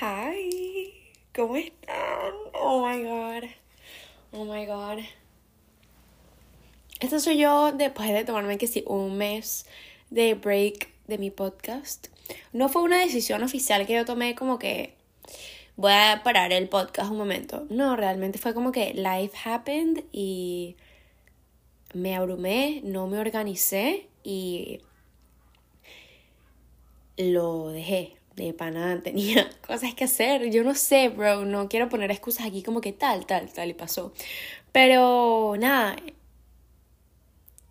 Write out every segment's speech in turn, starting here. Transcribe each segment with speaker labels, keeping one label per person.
Speaker 1: Hi, ¿cómo están? Oh my god. Oh my god. Esto soy yo después de tomarme que sí un mes de break de mi podcast. No fue una decisión oficial que yo tomé como que voy a parar el podcast un momento. No, realmente fue como que life happened y me abrumé, no me organicé y lo dejé de pana tenía cosas que hacer. Yo no sé, bro, no quiero poner excusas aquí como que tal, tal, tal y pasó. Pero nada.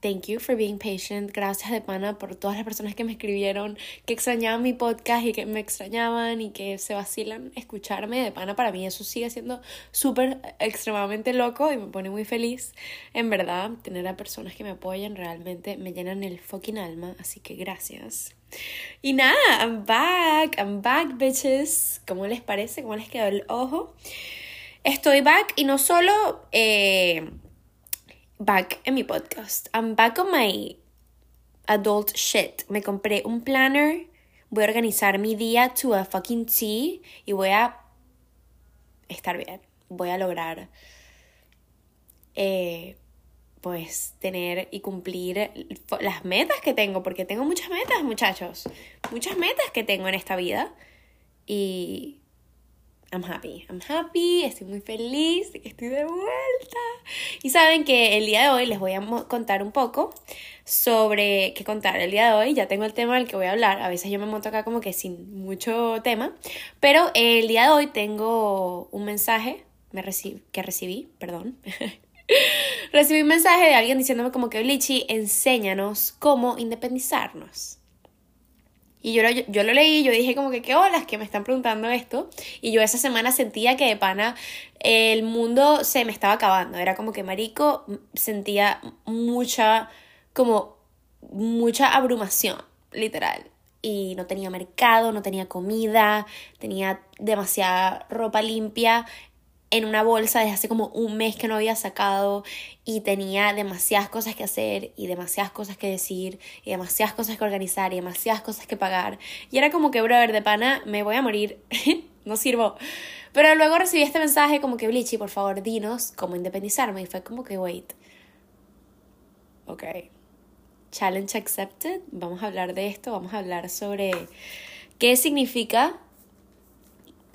Speaker 1: Thank you for being patient. Gracias de pana por todas las personas que me escribieron que extrañaban mi podcast y que me extrañaban y que se vacilan escucharme. De pana para mí eso sigue siendo súper extremadamente loco y me pone muy feliz. En verdad, tener a personas que me apoyen realmente me llenan el fucking alma. Así que gracias. Y nada, I'm back, I'm back, bitches. ¿Cómo les parece? ¿Cómo les quedó el ojo? Estoy back y no solo eh, back en mi podcast. I'm back on my adult shit. Me compré un planner. Voy a organizar mi día to a fucking T y voy a estar bien. Voy a lograr eh, pues tener y cumplir las metas que tengo, porque tengo muchas metas, muchachos, muchas metas que tengo en esta vida y I'm happy, I'm happy, estoy muy feliz que estoy de vuelta. Y saben que el día de hoy les voy a contar un poco sobre qué contar el día de hoy. Ya tengo el tema del que voy a hablar. A veces yo me monto acá como que sin mucho tema. Pero el día de hoy tengo un mensaje me que recibí, perdón, Recibí un mensaje de alguien diciéndome como que, Lichi, enséñanos cómo independizarnos. Y yo lo, yo lo leí, yo dije como que qué olas que me están preguntando esto. Y yo esa semana sentía que de pana el mundo se me estaba acabando. Era como que marico sentía mucha, como mucha abrumación, literal. Y no tenía mercado, no tenía comida, tenía demasiada ropa limpia en una bolsa desde hace como un mes que no había sacado y tenía demasiadas cosas que hacer y demasiadas cosas que decir y demasiadas cosas que organizar y demasiadas cosas que pagar. Y era como que, brother, de pana, me voy a morir, no sirvo. Pero luego recibí este mensaje como que, Blichi, por favor, dinos cómo independizarme. Y fue como que, wait. Ok. Challenge accepted. Vamos a hablar de esto, vamos a hablar sobre qué significa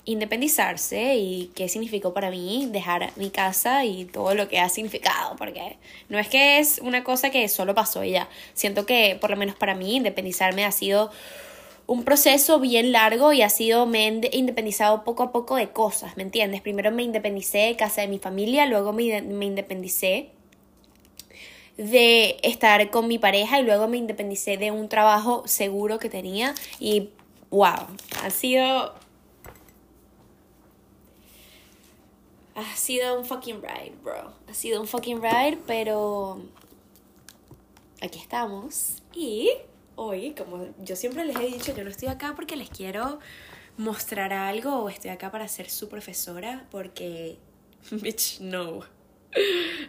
Speaker 1: independizarse y qué significó para mí dejar mi casa y todo lo que ha significado, porque no es que es una cosa que solo pasó y ya. Siento que por lo menos para mí independizarme ha sido un proceso bien largo y ha sido, me he independizado poco a poco de cosas, ¿me entiendes? Primero me independicé de casa de mi familia, luego me, me independicé de estar con mi pareja y luego me independicé de un trabajo seguro que tenía y wow, ha sido ha sido un fucking ride, bro. Ha sido un fucking ride, pero aquí estamos. Y hoy, como yo siempre les he dicho, yo no estoy acá porque les quiero mostrar algo o estoy acá para ser su profesora porque, bitch, no.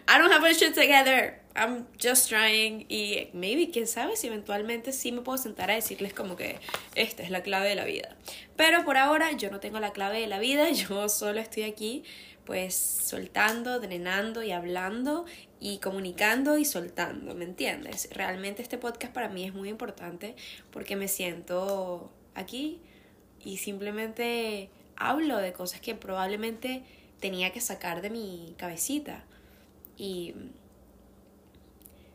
Speaker 1: I don't have my shit together. I'm just trying. Y maybe, quién sabe si eventualmente sí me puedo sentar a decirles como que esta es la clave de la vida. Pero por ahora yo no tengo la clave de la vida. Yo solo estoy aquí pues soltando, drenando y hablando y comunicando y soltando, ¿me entiendes? Realmente este podcast para mí es muy importante porque me siento aquí y simplemente hablo de cosas que probablemente tenía que sacar de mi cabecita. Y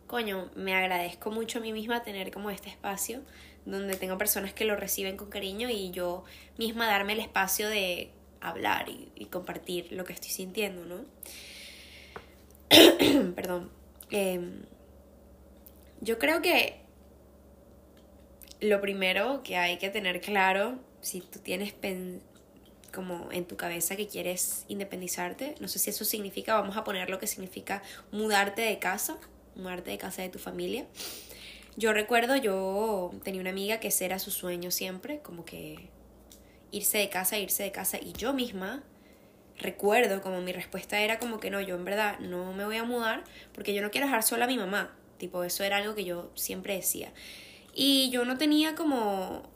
Speaker 1: coño, me agradezco mucho a mí misma tener como este espacio donde tengo personas que lo reciben con cariño y yo misma darme el espacio de hablar y, compartir lo que estoy sintiendo, ¿no? Perdón. Em, yo creo que lo primero que hay que tener claro, si tú tienes como en tu cabeza que quieres independizarte, no sé si eso significa, vamos a poner lo que significa mudarte de casa, mudarte de casa de tu familia. Yo recuerdo, yo tenía una amiga que ese era su sueño siempre, como que irse de casa, irse de casa. Y yo misma recuerdo como mi respuesta era como que no, yo en verdad no me voy a mudar porque yo no quiero dejar sola a mi mamá. Tipo, eso era algo que yo siempre decía. Y yo no tenía como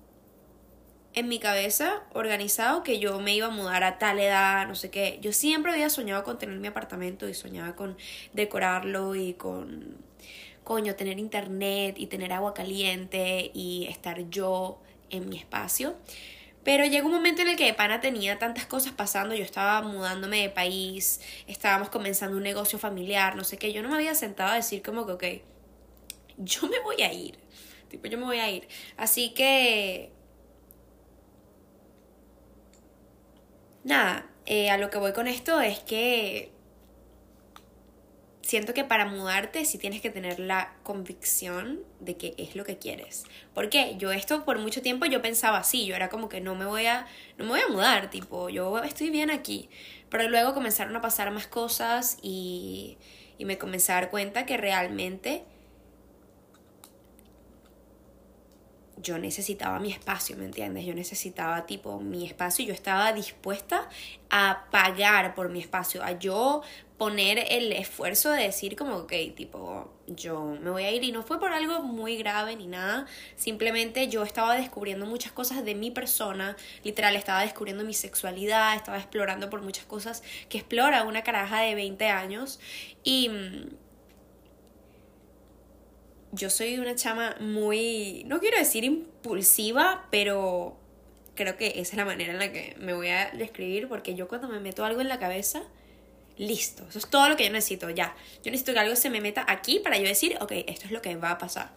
Speaker 1: en mi cabeza organizado que yo me iba a mudar a tal edad, no sé qué. Yo siempre había soñado con tener mi apartamento y soñaba con decorarlo y con, coño, tener internet y tener agua caliente y estar yo en mi espacio. Pero llegó un momento en el que Pana tenía tantas cosas pasando, yo estaba mudándome de país, estábamos comenzando un negocio familiar, no sé qué, yo no me había sentado a decir como que, ok, yo me voy a ir, tipo, yo me voy a ir. Así que nada, eh, a lo que voy con esto es que siento que para mudarte sí tienes que tener la convicción de que es lo que quieres. Porque yo esto por mucho tiempo yo pensaba así, yo era como que no me voy a no me voy a mudar, tipo, yo estoy bien aquí. Pero luego comenzaron a pasar más cosas y y me comencé a dar cuenta que realmente yo necesitaba mi espacio, ¿me entiendes? Yo necesitaba tipo mi espacio y yo estaba dispuesta a pagar por mi espacio, a yo poner el esfuerzo de decir como, ok, tipo, yo me voy a ir. Y no fue por algo muy grave ni nada, simplemente yo estaba descubriendo muchas cosas de mi persona, literal, estaba descubriendo mi sexualidad, estaba explorando por muchas cosas que explora una caraja de 20 años. Y mm, yo soy una chama muy, no quiero decir impulsiva, pero creo que esa es la manera en la que me voy a describir, porque yo cuando me meto algo en la cabeza, listo, eso es todo lo que yo necesito, ya. Yo necesito que algo se me meta aquí para yo decir, ok, esto es lo que va a pasar.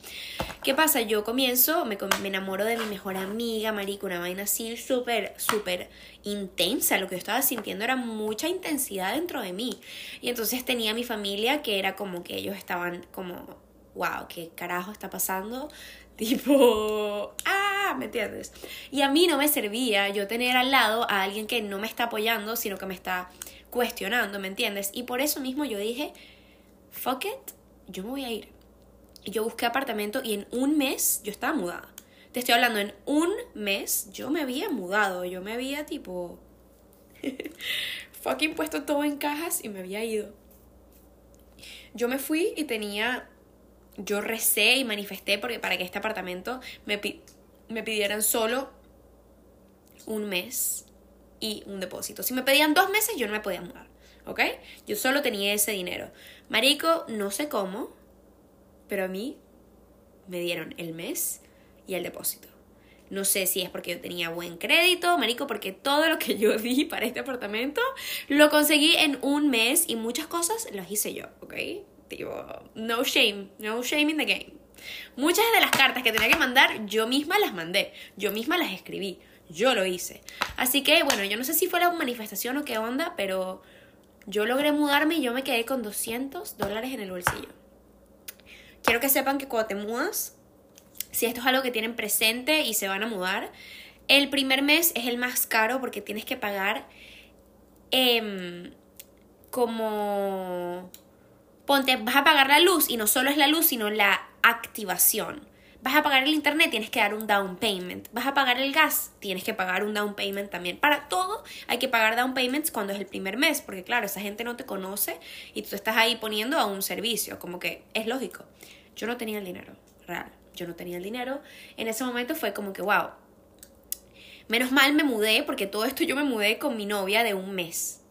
Speaker 1: ¿Qué pasa? Yo comienzo, me, me enamoro de mi mejor amiga, marico, una vaina así súper, súper intensa. Lo que yo estaba sintiendo era mucha intensidad dentro de mí. Y entonces tenía mi familia que era como que ellos estaban como wow, ¿qué carajo está pasando? Tipo, ah, ¿me entiendes? Y a mí no me servía yo tener al lado a alguien que no me está apoyando, sino que me está cuestionando, ¿me entiendes? Y por eso mismo yo dije, fuck it, yo me voy a ir. Y yo busqué apartamento y en un mes yo estaba mudada. Te estoy hablando, en un mes yo me había mudado, yo me había tipo fucking puesto todo en cajas y me había ido. Yo me fui y tenía yo recé y manifesté porque para que este apartamento me, me pidieran solo un mes y un depósito. Si me pedían dos meses, yo no me podía mudar. ¿Ok? Yo solo tenía ese dinero. Marico, no sé cómo, pero a mí me dieron el mes y el depósito. No sé si es porque yo tenía buen crédito, marico, porque todo lo que yo di para este apartamento lo conseguí en un mes y muchas cosas las hice yo, ¿ok? no shame, no shame in the game. Muchas de las cartas que tenía que mandar, yo misma las mandé, yo misma las escribí, yo lo hice. Así que, bueno, yo no sé si fue la manifestación o qué onda, pero yo logré mudarme y yo me quedé con 200 dólares en el bolsillo. Quiero que sepan que cuando te mudas, si esto es algo que tienen presente y se van a mudar, el primer mes es el más caro porque tienes que pagar em, como ponte, vas a pagar la luz y no solo es la luz, sino la activación. Vas a pagar el internet, tienes que dar un down payment. Vas a pagar el gas, tienes que pagar un down payment también. Para todo hay que pagar down payments cuando es el primer mes, porque claro, esa gente no te conoce y tú estás ahí poniendo a un servicio, como que es lógico. Yo no tenía el dinero, real. Yo no tenía el dinero. En ese momento fue como que, wow. Menos mal me mudé, porque todo esto yo me mudé con mi novia de un mes,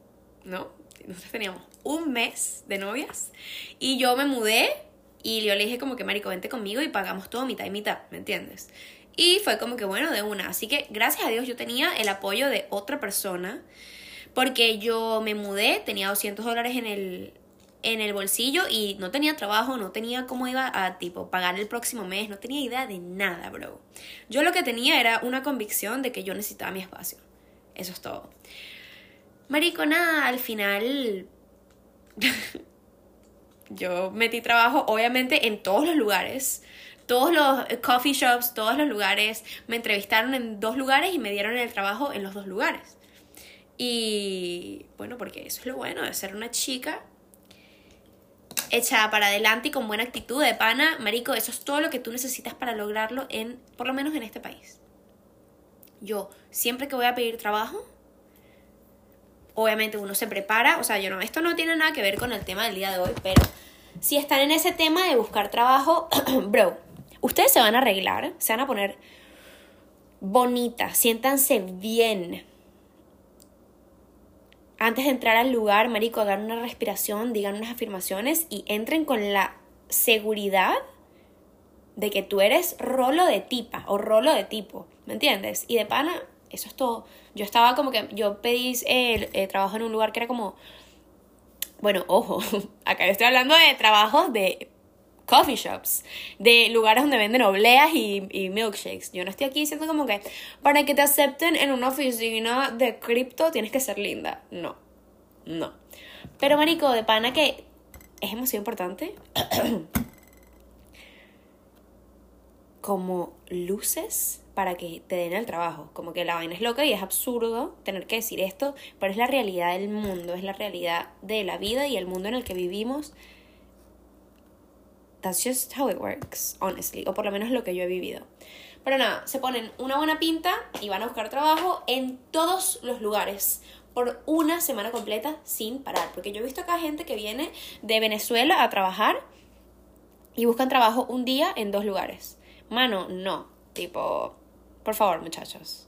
Speaker 1: ¿no? Nosotros teníamos un mes de novias y yo me mudé y yo le dije como que marico, vente conmigo y pagamos todo mitad y mitad, ¿me entiendes? Y fue como que bueno, de una. Así que gracias a Dios yo tenía el apoyo de otra persona porque yo me mudé, tenía 200 dólares en el, en el bolsillo y no tenía trabajo, no tenía cómo iba a tipo pagar el próximo mes, no tenía idea de nada, bro. Yo lo que tenía era una convicción de que yo necesitaba mi espacio. Eso es todo. Marico, nada, al final yo metí trabajo obviamente en todos los lugares. Todos los coffee shops, todos los lugares. Me entrevistaron en dos lugares y me dieron el trabajo en los dos lugares. Y bueno, porque eso es lo bueno de ser una chica echada para adelante y con buena actitud de pana, marico, eso es todo lo que tú necesitas para lograrlo en, por lo menos en este país. Yo, siempre que voy a pedir trabajo, obviamente uno se prepara, o sea, yo no, esto no tiene nada que ver con el tema del día de hoy, pero si están en ese tema de buscar trabajo, bro, ustedes se van a arreglar, se van a poner bonita, siéntanse bien. Antes de entrar al lugar, marico, hagan una respiración, digan unas afirmaciones y entren con la seguridad de que tú eres rolo de tipa o rolo de tipo, ¿me entiendes? Y de pana, eso es todo. Yo estaba como que, yo pedí el, eh, trabajo en un lugar que era como, bueno, ojo, acá yo estoy hablando de trabajos de coffee shops, de lugares donde venden obleas y, y, milkshakes. Yo no estoy aquí diciendo como que para que te acepten en una oficina de cripto tienes que ser linda. No, no. Pero marico, de pana que es demasiado importante. como luces para que te den el trabajo. Como que la vaina es loca y es absurdo tener que decir esto, pero es la realidad del mundo, es la realidad de la vida y el mundo en el que vivimos. That's just how it works, honestly, o por lo menos lo que yo he vivido. Pero nada, se ponen una buena pinta y van a buscar trabajo en todos los lugares por una semana completa sin parar. Porque yo he visto acá gente que viene de Venezuela a trabajar y buscan trabajo un día en dos lugares. Mano, no. Tipo, por favor, muchachos.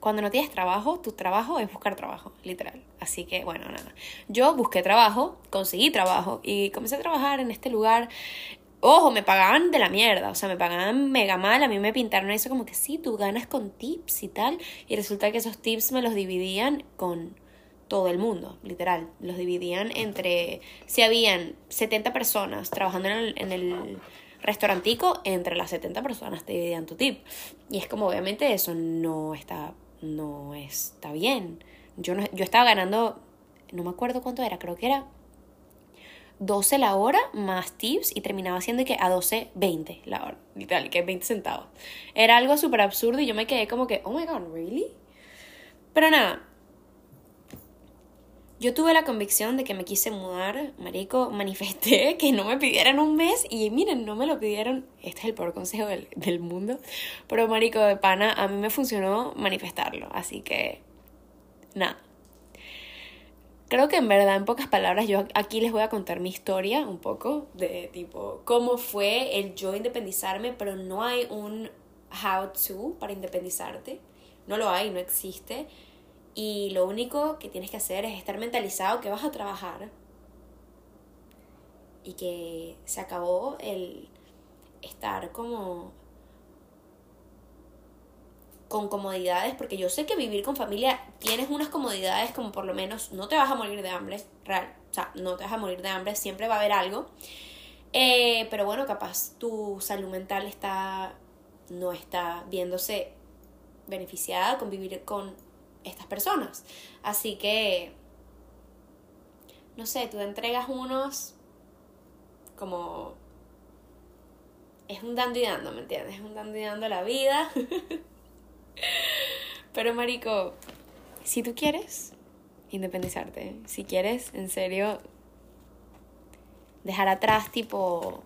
Speaker 1: Cuando no tienes trabajo, tu trabajo es buscar trabajo, literal. Así que, bueno, nada. Yo busqué trabajo, conseguí trabajo y comencé a trabajar en este lugar. Ojo, me pagaban de la mierda, o sea, me pagaban mega mal. A mí me pintaron eso como que sí, tú ganas con tips y tal. Y resulta que esos tips me los dividían con todo el mundo, literal. Los dividían entre, si habían 70 personas trabajando en el, restaurantico, entre las 70 personas te dividían tu tip. Y es como obviamente eso no está, no está bien. Yo, no, yo estaba ganando, no me acuerdo cuánto era, creo que era 12 la hora más tips y terminaba siendo que a 12, 20 la hora, literal, que 20 centavos. Era algo súper absurdo y yo me quedé como que, oh my god, ¿really? Pero nada, yo tuve la convicción de que me quise mudar, marico, manifesté que no me pidieran un mes y miren, no me lo pidieron, este es el peor consejo del, del mundo, pero marico de pana, a mí me funcionó manifestarlo, así que nada. Creo que en verdad, en pocas palabras, yo aquí les voy a contar mi historia un poco de tipo cómo fue el yo independizarme, pero no hay un how to para independizarte. No lo hay, no existe. Y lo único que tienes que hacer es estar mentalizado que vas a trabajar y que se acabó el estar como con comodidades, porque yo sé que vivir con familia tienes unas comodidades como por lo menos no te vas a morir de hambre, real, o sea, no te vas a morir de hambre, siempre va a haber algo. Eh, pero bueno, capaz tu salud mental está no está viéndose beneficiada con vivir con estas personas. Así que, no sé, tú entregas unos como... Es un dando y dando, ¿me entiendes? Es un dando y dando la vida. Pero, Marico, si tú quieres independizarte, si quieres, en serio, dejar atrás, tipo,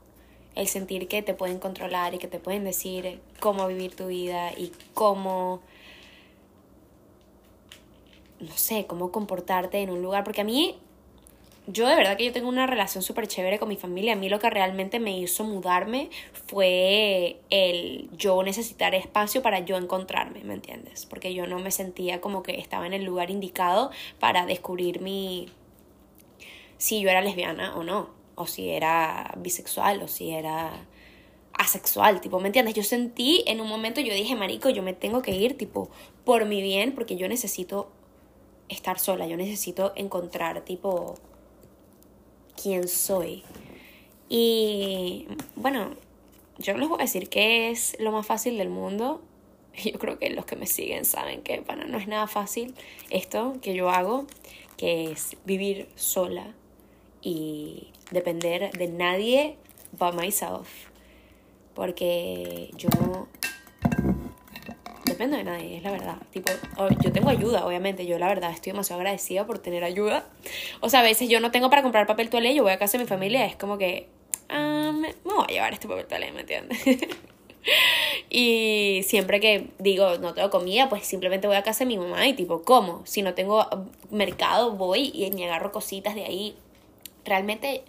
Speaker 1: el sentir que te pueden controlar y que te pueden decir cómo vivir tu vida y cómo no sé, cómo comportarte en un lugar, porque a mí, yo de verdad que yo tengo una relación súper chévere con mi familia, a mí lo que realmente me hizo mudarme fue el yo necesitar espacio para yo encontrarme, ¿me entiendes? Porque yo no me sentía como que estaba en el lugar indicado para descubrir mi... si yo era lesbiana o no, o si era bisexual, o si era asexual, tipo, ¿me entiendes? Yo sentí en un momento, yo dije, marico, yo me tengo que ir, tipo, por mi bien, porque yo necesito estar sola, yo necesito encontrar tipo quién soy. Y bueno, yo les voy a decir que es lo más fácil del mundo. Yo creo que los que me siguen saben que para no es nada fácil esto que yo hago, que es vivir sola y depender de nadie but myself. Porque yo dependo de nadie, es la verdad. Tipo, yo tengo ayuda, obviamente. Yo, la verdad, estoy demasiado agradecida por tener ayuda. O sea, a veces yo no tengo para comprar papel toalé, yo voy a casa de mi familia, es como que. Ah, me, voy a llevar este papel toalé, ¿me entiendes? y siempre que digo no tengo comida, pues simplemente voy a casa de mi mamá y tipo, ¿cómo? Si no tengo mercado, voy y me agarro cositas de ahí. Realmente,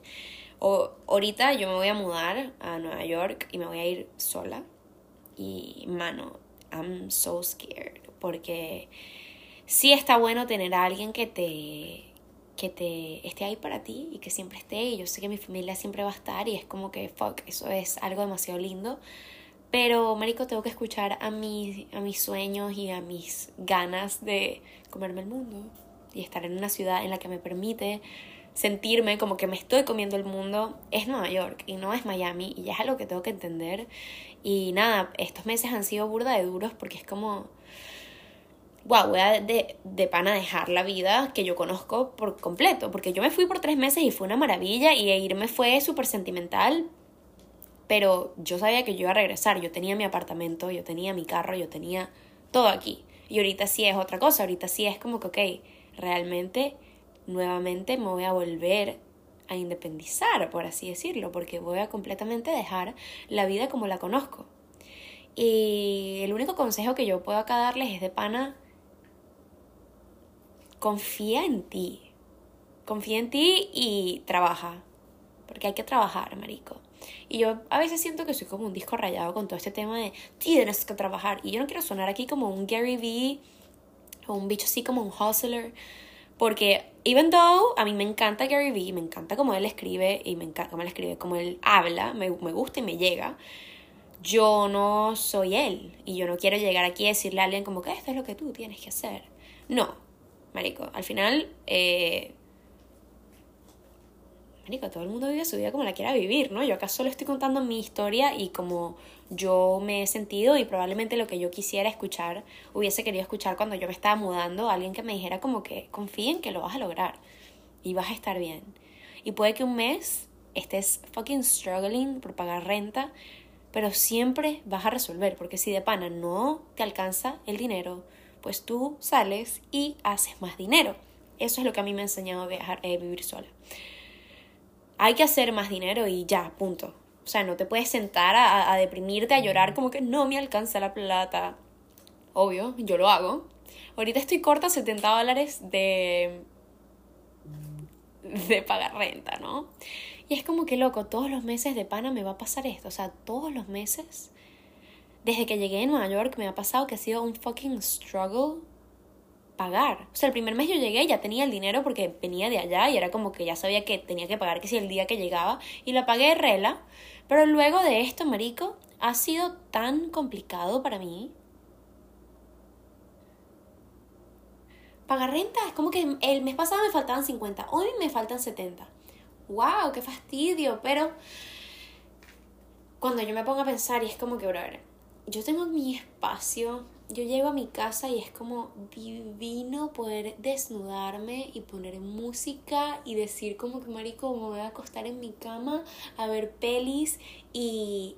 Speaker 1: o, ahorita yo me voy a mudar a Nueva York y me voy a ir sola Y, mano, I'm so scared. Porque sí está bueno tener a alguien que te que te esté ahí para ti y que siempre esté y yo sé que mi familia siempre va a estar y es como que fuck, eso es algo demasiado lindo. Pero, marico, tengo que escuchar a, mis, a mis sueños y a mis ganas de comerme el mundo y estar en una ciudad en la que me permite sentirme como que me estoy comiendo el mundo. Es Nueva York y no es Miami y ya es algo que tengo que entender. Y nada, estos meses han sido burda de duros porque es como wow, voy a de, de pana dejar la vida que yo conozco por completo, porque yo me fui por tres meses y fue una maravilla y irme fue súper sentimental, pero yo sabía que yo iba a regresar, yo tenía mi apartamento, yo tenía mi carro, yo tenía todo aquí. Y ahorita sí es otra cosa, ahorita sí es como que, ok, realmente, nuevamente me voy a volver a independizar, por así decirlo, porque voy a completamente dejar la vida como la conozco. Y el único consejo que yo puedo acá darles es de pana, confía en ti. Confía en ti y trabaja. Porque hay que trabajar, marico. Y yo a veces siento que soy como un disco rayado con todo este tema de tienes que trabajar. Y yo no quiero sonar aquí como un Gary Vee o un bicho así como un hustler. Porque, even though a mí me encanta Gary Vee, me encanta cómo él escribe y me encanta cómo él escribe, cómo él habla, me, me gusta y me llega. Yo no soy él. Y yo no quiero llegar aquí a decirle a alguien como que esto es lo que tú tienes que hacer. No, Marico, al final, eh, Marico, todo el mundo vive su vida como la quiera vivir, ¿no? Yo acá solo estoy contando mi historia y como yo me he sentido y probablemente lo que yo quisiera escuchar, hubiese querido escuchar cuando yo me estaba mudando, alguien que me dijera como que confíen que lo vas a lograr y vas a estar bien. Y puede que un mes estés fucking struggling por pagar renta, pero siempre vas a resolver, porque si de pana no te alcanza el dinero, pues tú sales y haces más dinero. Eso es lo que a mí me ha enseñado viajar, eh, vivir sola. Hay que hacer más dinero y ya, punto. O sea, no te puedes sentar a, a deprimirte, a llorar como que no me alcanza la plata. Obvio, yo lo hago. Ahorita estoy corta 70 dólares de, de pagar renta, ¿no? Y es como que loco, todos los meses de pana me va a pasar esto. O sea, todos los meses desde que llegué a Nueva York me ha pasado que ha sido un fucking struggle pagar. O sea, el primer mes yo llegué ya tenía el dinero porque venía de allá y era como que ya sabía que tenía que pagar que si el día que llegaba y la pagué rela. Pero luego de esto, marico, ha sido tan complicado para mí. Pagar renta es como que el mes pasado me faltaban 50, hoy me faltan 70. ¡Wow! ¡Qué fastidio! Pero cuando yo me pongo a pensar y es como que, brother, yo tengo mi espacio, yo llego a mi casa y es como divino poder desnudarme y poner música y decir como que marico me voy a acostar en mi cama a ver pelis y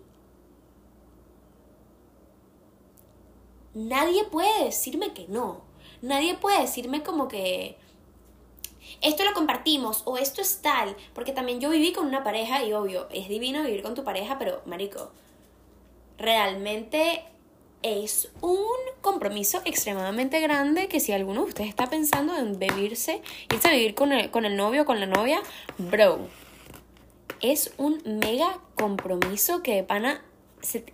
Speaker 1: nadie puede decirme que no. Nadie puede decirme como que esto lo compartimos o esto es tal, porque también yo viví con una pareja y obvio, es divino vivir con tu pareja, pero marico, realmente es un compromiso extremadamente grande que si alguno de ustedes está pensando en vivirse, irse a vivir con el, con el novio o con la novia, bro, es un mega compromiso que pana,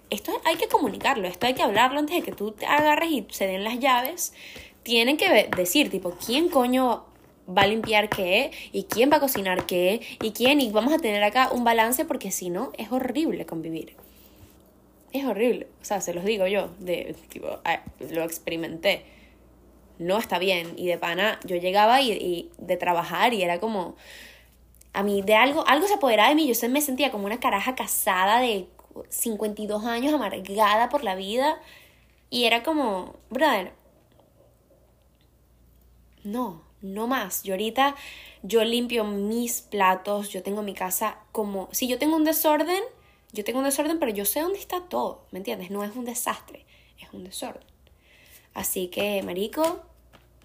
Speaker 1: esto hay que comunicarlo, esto hay que hablarlo antes de que tú te agarres y se den las llaves. Tienen que decir, tipo, ¿quién coño va a limpiar qué y quién va a cocinar qué y quién y vamos a tener acá un balance porque si no es horrible convivir es horrible. O sea, se los digo yo, de, tipo, lo experimenté. No está bien. Y de pana, yo llegaba y, de trabajar y era como. A mí, de algo, algo se apoderaba de mí. Yo me sentía como una caraja casada de 52 años, amargada por la vida. Y era como, brother, no, no más. Yo ahorita, yo limpio mis platos, yo tengo mi casa como, si yo tengo un desorden, yo tengo un desorden, pero yo sé dónde está todo, ¿me entiendes? No es un desastre, es un desorden. Así que, Marico,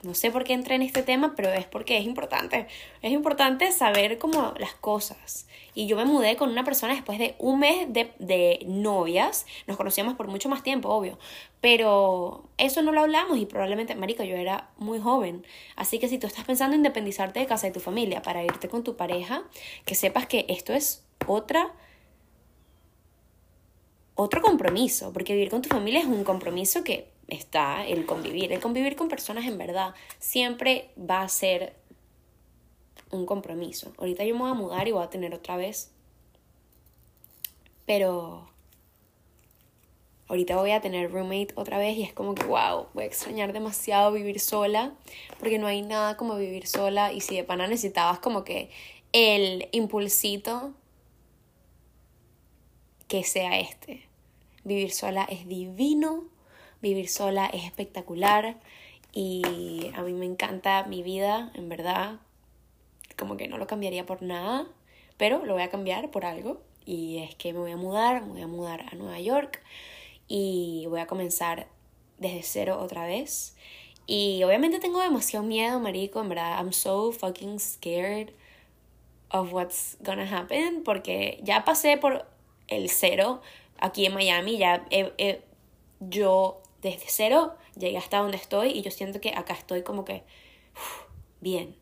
Speaker 1: no sé por qué entré en este tema, pero es porque es importante. Es importante saber cómo las cosas. Y yo me mudé con una persona después de un mes de, de, novias. Nos conocíamos por mucho más tiempo, obvio. Pero eso no lo hablamos y probablemente, marico, yo era muy joven. Así que si tú estás pensando en independizarte de casa de tu familia para irte con tu pareja, que sepas que esto es otra otro compromiso, porque vivir con tu familia es un compromiso que está el convivir. El convivir con personas en verdad siempre va a ser un compromiso. Ahorita yo me voy a mudar y voy a tener otra vez. Pero ahorita voy a tener roommate otra vez y es como que, wow, voy a extrañar demasiado vivir sola, porque no hay nada como vivir sola y si de pana necesitabas como que el impulsito que sea este. Vivir sola es divino, vivir sola es espectacular y a mí me encanta mi vida, en verdad, como que no lo cambiaría por nada, pero lo voy a cambiar por algo. Y es que me voy a mudar, me voy a mudar a Nueva York y voy a comenzar desde cero otra vez. Y obviamente tengo demasiado miedo, marico, en verdad, I'm so fucking scared of what's gonna happen porque ya pasé por el cero aquí en Miami, ya yo desde cero llegué hasta donde estoy y yo siento que acá estoy como que bien.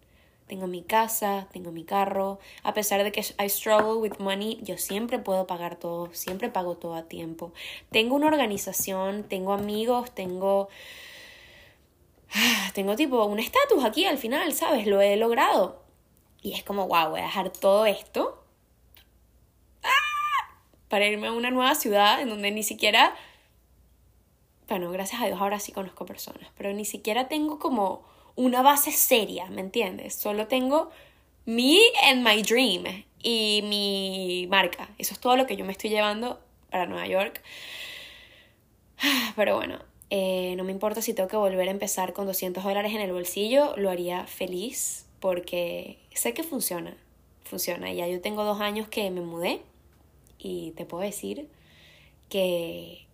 Speaker 1: Tengo mi casa, tengo mi carro. A pesar de que I struggle with money, yo siempre puedo pagar todo, siempre pago todo a tiempo. Tengo una organización, tengo amigos, tengo. Tengo tipo un estatus aquí al final, ¿sabes? Lo he logrado. Y es como, wow, voy a dejar todo esto ¡Ah! Para irme a una nueva ciudad en donde ni siquiera. Bueno, gracias a Dios ahora sí conozco personas, pero ni siquiera tengo como una base seria, ¿me entiendes? Solo tengo me and my dream y mi marca. Eso es todo lo que yo me estoy llevando para Nueva York. Pero bueno, eh, no me importa si tengo que volver a empezar con 200 dólares en el bolsillo, lo haría feliz porque sé que funciona, funciona. Ya yo tengo dos años que me mudé y te puedo decir que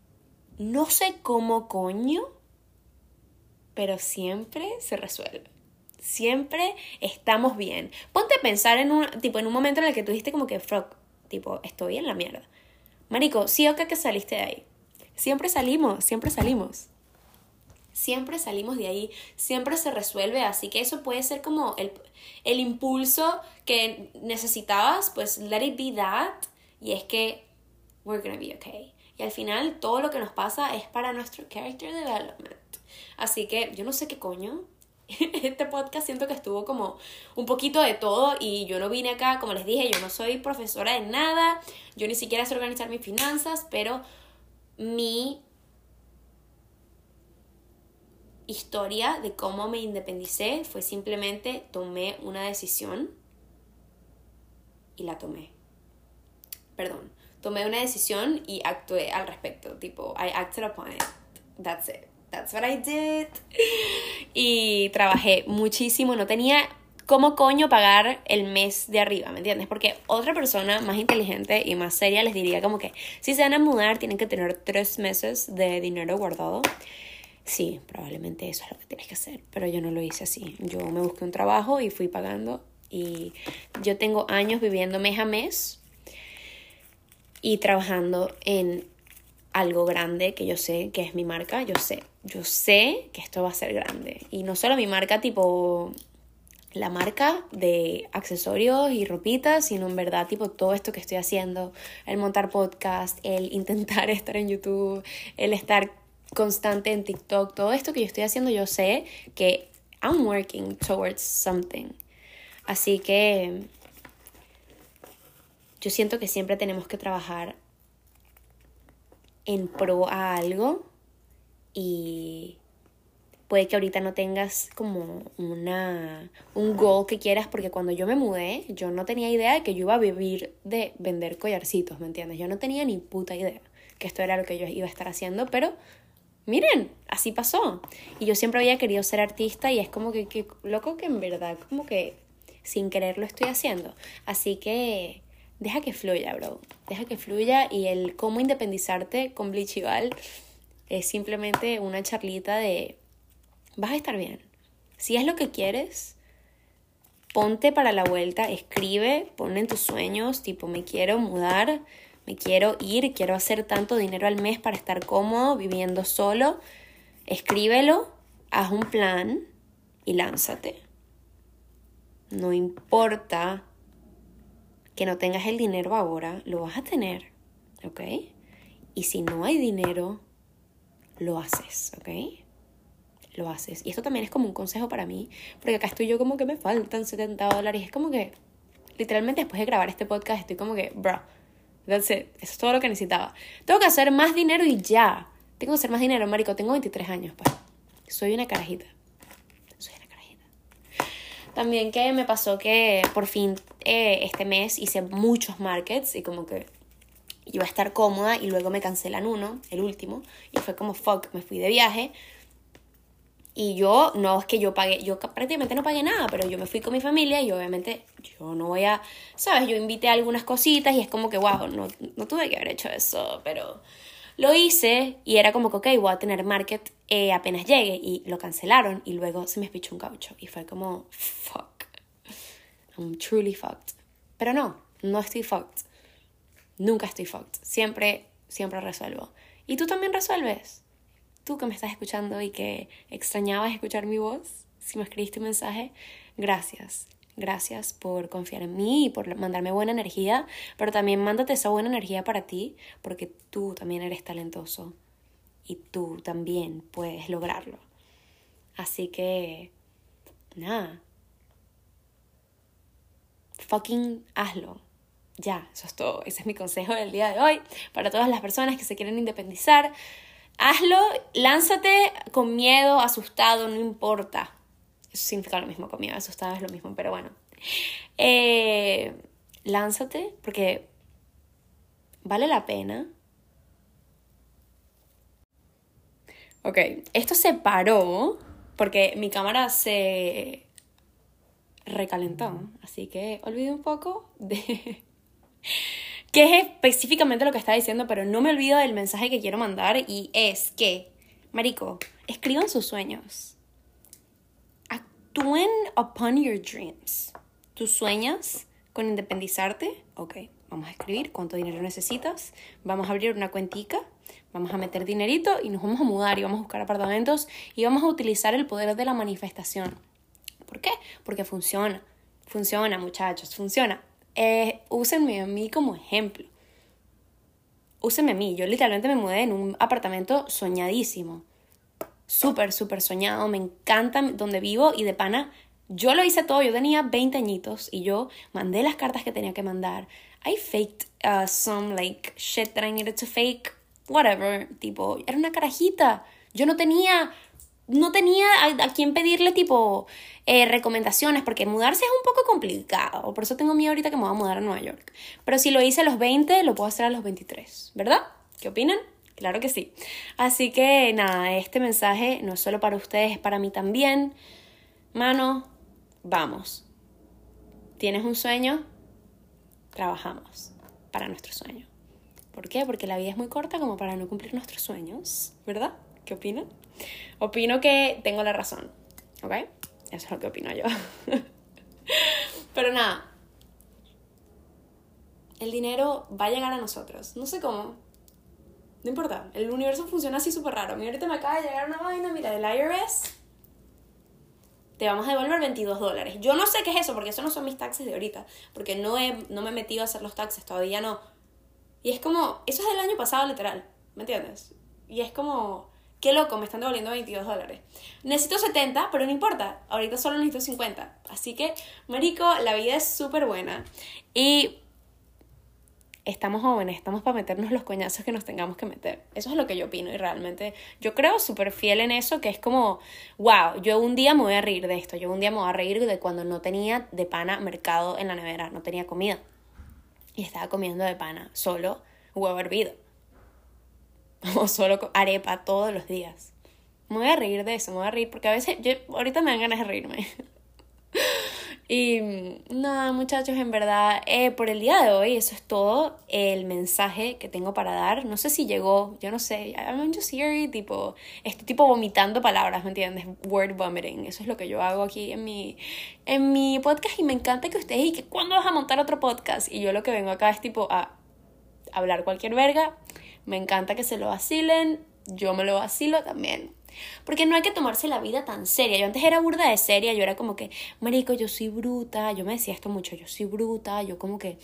Speaker 1: no sé cómo coño pero siempre se resuelve. Siempre estamos bien. Ponte a pensar en un, tipo, en un momento en el que tú dijiste como que, frog, tipo, estoy en la mierda. Marico, sí o que saliste de ahí. Siempre salimos, siempre salimos. Siempre salimos de ahí, siempre se resuelve, así que eso puede ser como el, el impulso que necesitabas, pues let it be that, y es que we're gonna be okay. Y al final todo lo que nos pasa es para nuestro character development. Así que yo no sé qué coño. Este podcast siento que estuvo como un poquito de todo y yo no vine acá, como les dije, yo no soy profesora de nada, yo ni siquiera sé organizar mis finanzas, pero mi historia de cómo me independicé fue simplemente tomé una decisión y la tomé. Perdón, tomé una decisión y actué al respecto, tipo, I acted upon it. That's it that's what I did. Y trabajé muchísimo, no tenía cómo coño pagar el mes de arriba, ¿me entiendes? Porque otra persona más inteligente y más seria les diría como que si se van a mudar tienen que tener tres meses de dinero guardado. Sí, probablemente eso es lo que tienes que hacer, pero yo no lo hice así. Yo me busqué un trabajo y fui pagando y yo tengo años viviendo mes a mes y trabajando en algo grande que yo sé que es mi marca, yo sé, yo sé que esto va a ser grande. Y no solo mi marca tipo la marca de accesorios y ropitas, sino en verdad tipo todo esto que estoy haciendo, el montar podcast, el intentar estar en YouTube, el estar constante en TikTok, todo esto que yo estoy haciendo, yo sé que I'm working towards something. Así que yo siento que siempre tenemos que trabajar en pro a algo y puede que ahorita no tengas como una un goal que quieras porque cuando yo me mudé yo no tenía idea de que yo iba a vivir de vender collarcitos, ¿me entiendes? Yo no tenía ni puta idea que esto era lo que yo iba a estar haciendo, pero miren, así pasó. Y yo siempre había querido ser artista y es como que, que loco que en verdad como que sin querer lo estoy haciendo. Así que deja que fluya, bro. Deja que fluya y el cómo independizarte con Blichival es simplemente una charlita de vas a estar bien. Si es lo que quieres, ponte para la vuelta, escribe, pon en tus sueños, tipo me quiero mudar, me quiero ir, quiero hacer tanto dinero al mes para estar cómodo, viviendo solo. Escríbelo, haz un plan y lánzate. No importa que no tengas el dinero ahora, lo vas a tener, ¿ok? Y si no hay dinero, lo haces, ¿ok? Lo haces. Y esto también es como un consejo para mí, porque acá estoy yo como que me faltan 70 dólares. Es como que, literalmente después de grabar este podcast, estoy como que, bro, that's. Eso es todo lo que necesitaba. Tengo que hacer más dinero y ya. Tengo que hacer más dinero, marico. Tengo 23 años, pues. Soy una carajita. Soy una carajita. También que me pasó que por fin eh, este mes hice muchos markets y como que iba a estar cómoda y luego me cancelan uno, el último, y fue como fuck, me fui de viaje. Y yo, no es que yo pagué, yo prácticamente no pagué nada, pero yo me fui con mi familia y obviamente yo no voy a, ¿sabes? Yo invité algunas cositas y es como que, wow, no, no tuve que haber hecho eso, pero lo hice y era como que, ok, voy a tener market eh, apenas llegue y lo cancelaron y luego se me espichó un caucho y fue como, fuck, I'm truly fucked. Pero no, no estoy fucked. Nunca estoy fucked. Siempre, siempre resuelvo. Y tú también resuelves. Tú que me estás escuchando y que extrañabas escuchar mi voz, si me escribiste un mensaje, gracias. Gracias por confiar en mí y por mandarme buena energía, pero también mándate esa buena energía para ti, porque tú también eres talentoso y tú también puedes lograrlo. Así que, nada, fucking hazlo. Ya, eso es todo. Ese es mi consejo del día de hoy para todas las personas que se quieren independizar. Hazlo, lánzate con miedo, asustado, no importa. Eso significa lo mismo con miedo, asustado es lo mismo, pero bueno. Eh, lánzate porque vale la pena. Ok, esto se paró porque mi cámara se recalentó, así que olvidé un poco de que es específicamente lo que está diciendo, pero no me olvido del mensaje que quiero mandar y es que, Marico, escriban sus sueños. Actúen upon your dreams. ¿Tus sueños con independizarte? Ok, vamos a escribir cuánto dinero necesitas. Vamos a abrir una cuentica. Vamos a meter dinerito y nos vamos a mudar y vamos a buscar apartamentos y vamos a utilizar el poder de la manifestación. ¿Por qué? Porque funciona. Funciona, muchachos, funciona eh, úsenme a mí como ejemplo. Úsenme a mí. Yo literalmente me mudé en un apartamento soñadísimo. Súper, súper soñado. Me encanta donde vivo y de pana. Yo lo hice todo. Yo tenía 20 añitos y yo mandé las cartas que tenía que mandar. I faked uh, some like shit that I needed to fake. Whatever. Tipo, era una carajita. Yo no tenía no tenía a, a quién pedirle tipo eh, recomendaciones porque mudarse es un poco complicado. Por eso tengo miedo ahorita que me voy a mudar a Nueva York. Pero si lo hice a los 20, lo puedo hacer a los 23, ¿verdad? ¿Qué opinan? Claro que sí. Así que nada, este mensaje no es solo para ustedes, es para mí también. Mano, vamos. ¿Tienes un sueño? Trabajamos para nuestro sueño. ¿Por qué? Porque la vida es muy corta como para no cumplir nuestros sueños, ¿verdad? ¿Qué opinan? Opino que tengo la razón, ¿ok? Eso es lo que opino yo. Pero nada, el dinero va a llegar a nosotros. No sé cómo. No importa. El universo funciona así súper raro. A mí ahorita me acaba de llegar una vaina, mira, del IRS. Te vamos a devolver 22 dólares. Yo no sé qué es eso, porque eso no son mis taxes de ahorita. Porque no, he, no me he metido a hacer los taxes, todavía no. Y es como, eso es del año pasado literal, ¿me entiendes? Y es como, qué loco, me están devolviendo 22 dólares. Necesito 70, pero no importa, ahorita solo necesito 50. Así que, marico, la vida es súper buena. Y estamos jóvenes, estamos para meternos los coñazos que nos tengamos que meter. Eso es lo que yo opino y realmente yo creo súper fiel en eso, que es como, wow, yo un día me voy a reír de esto, yo un día me voy a reír de cuando no tenía de pana mercado en la nevera, no tenía comida. Y estaba comiendo de pana, solo huevo hervido o solo arepa todos los días. Me voy a reír de eso, me voy a reír porque a veces yo ahorita me dan ganas de reírme. y nada, muchachos, en verdad, eh, por el día de hoy, eso es todo el mensaje que tengo para dar. No sé si llegó, yo no sé, I'm just here, tipo, estoy tipo vomitando palabras, ¿me entiendes? Word vomiting, eso es lo que yo hago aquí en mi, en mi podcast y me encanta que ustedes, y que cuando vas a montar otro podcast, y yo lo que vengo acá es tipo a hablar cualquier verga me encanta que se lo vacilen, yo me lo vacilo también. Porque no hay que tomarse la vida tan seria. Yo antes era burda de seria, yo era como que, marico, yo soy bruta, yo me decía esto mucho, yo soy bruta, yo como que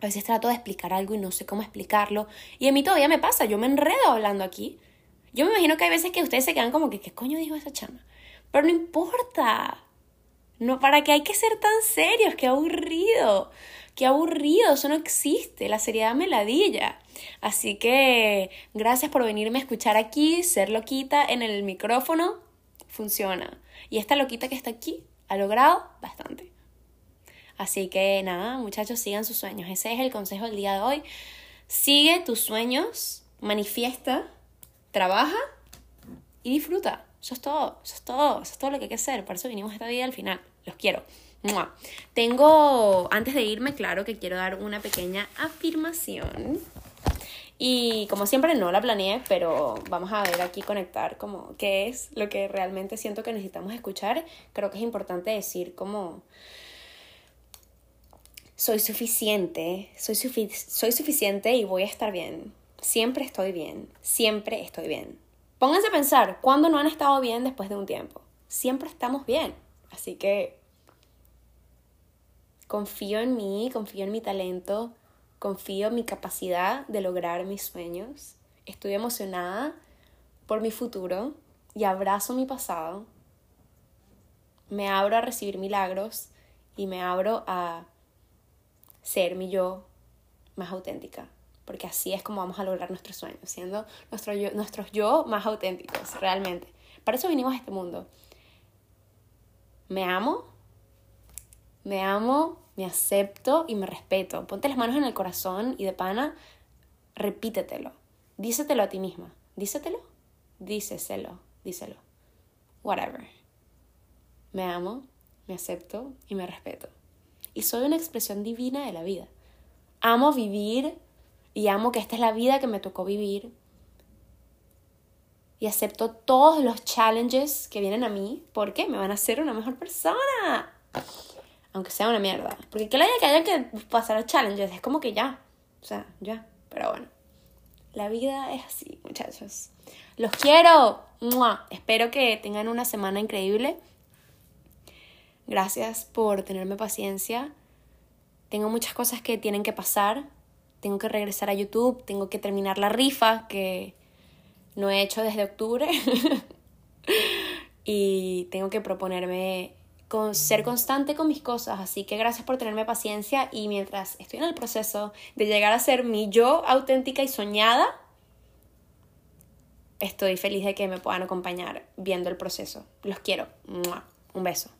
Speaker 1: A veces trato de explicar algo y no sé cómo explicarlo. Y a mí todavía me pasa, yo me enredo hablando aquí. Yo me imagino que hay veces que ustedes se quedan como que, ¿qué coño dijo esa chama? Pero no importa. No, ¿para qué hay que ser tan serios? Qué aburrido. Qué aburrido, eso no existe. La seriedad me ladilla. Así que gracias por venirme a escuchar aquí, ser loquita en el micrófono. Funciona. Y esta loquita que está aquí ha logrado bastante. Así que nada, muchachos, sigan sus sueños. Ese es el consejo del día de hoy. Sigue tus sueños, manifiesta, trabaja y disfruta. Eso es todo, eso es todo, eso es todo lo que hay que hacer. Por eso vinimos esta vida al final. Los quiero. Tengo, antes de irme, claro que quiero dar una pequeña afirmación. Y como siempre no la planeé, pero vamos a ver aquí conectar como qué es lo que realmente siento que necesitamos escuchar. Creo que es importante decir como soy suficiente, soy, soy suficiente y voy a estar bien. Siempre estoy bien, siempre estoy bien. Pónganse a pensar, ¿cuándo no han estado bien después de un tiempo? Siempre estamos bien. Así que confío en mí, confío en mi talento, confío en mi capacidad de lograr mis sueños. Estoy emocionada por mi futuro y abrazo mi pasado. Me abro a recibir milagros y me abro a ser mi yo más auténtica, porque así es como vamos a lograr nuestros sueños, siendo nuestro nuestros yo más auténticos, realmente. Para eso vinimos a este mundo. Me amo, me amo, me acepto y me respeto. Ponte las manos en el corazón y de pana, repítetelo. Dísetelo a ti misma. Dísetelo, díceselo, díselo. Whatever. Me amo, me acepto y me respeto y soy una expresión divina de la vida. Amo vivir y amo que esta es la vida que me tocó vivir. Y acepto todos los challenges que vienen a mí porque me van a hacer una mejor persona. Aunque sea una mierda. Porque que la que haya que pasar challenges es como que ya. O sea, ya. Pero bueno. La vida es así, muchachos. Los quiero. Espero que tengan una semana increíble. Gracias por tenerme paciencia. Tengo muchas cosas que tienen que pasar. Tengo que regresar a YouTube, tengo que terminar la rifa que no he hecho desde octubre. y tengo que proponerme con ser constante con mis cosas. Así que gracias por tenerme paciencia y mientras estoy en el proceso de llegar a ser mi yo auténtica y soñada, estoy feliz de que me puedan acompañar viendo el proceso. Los quiero. Un beso.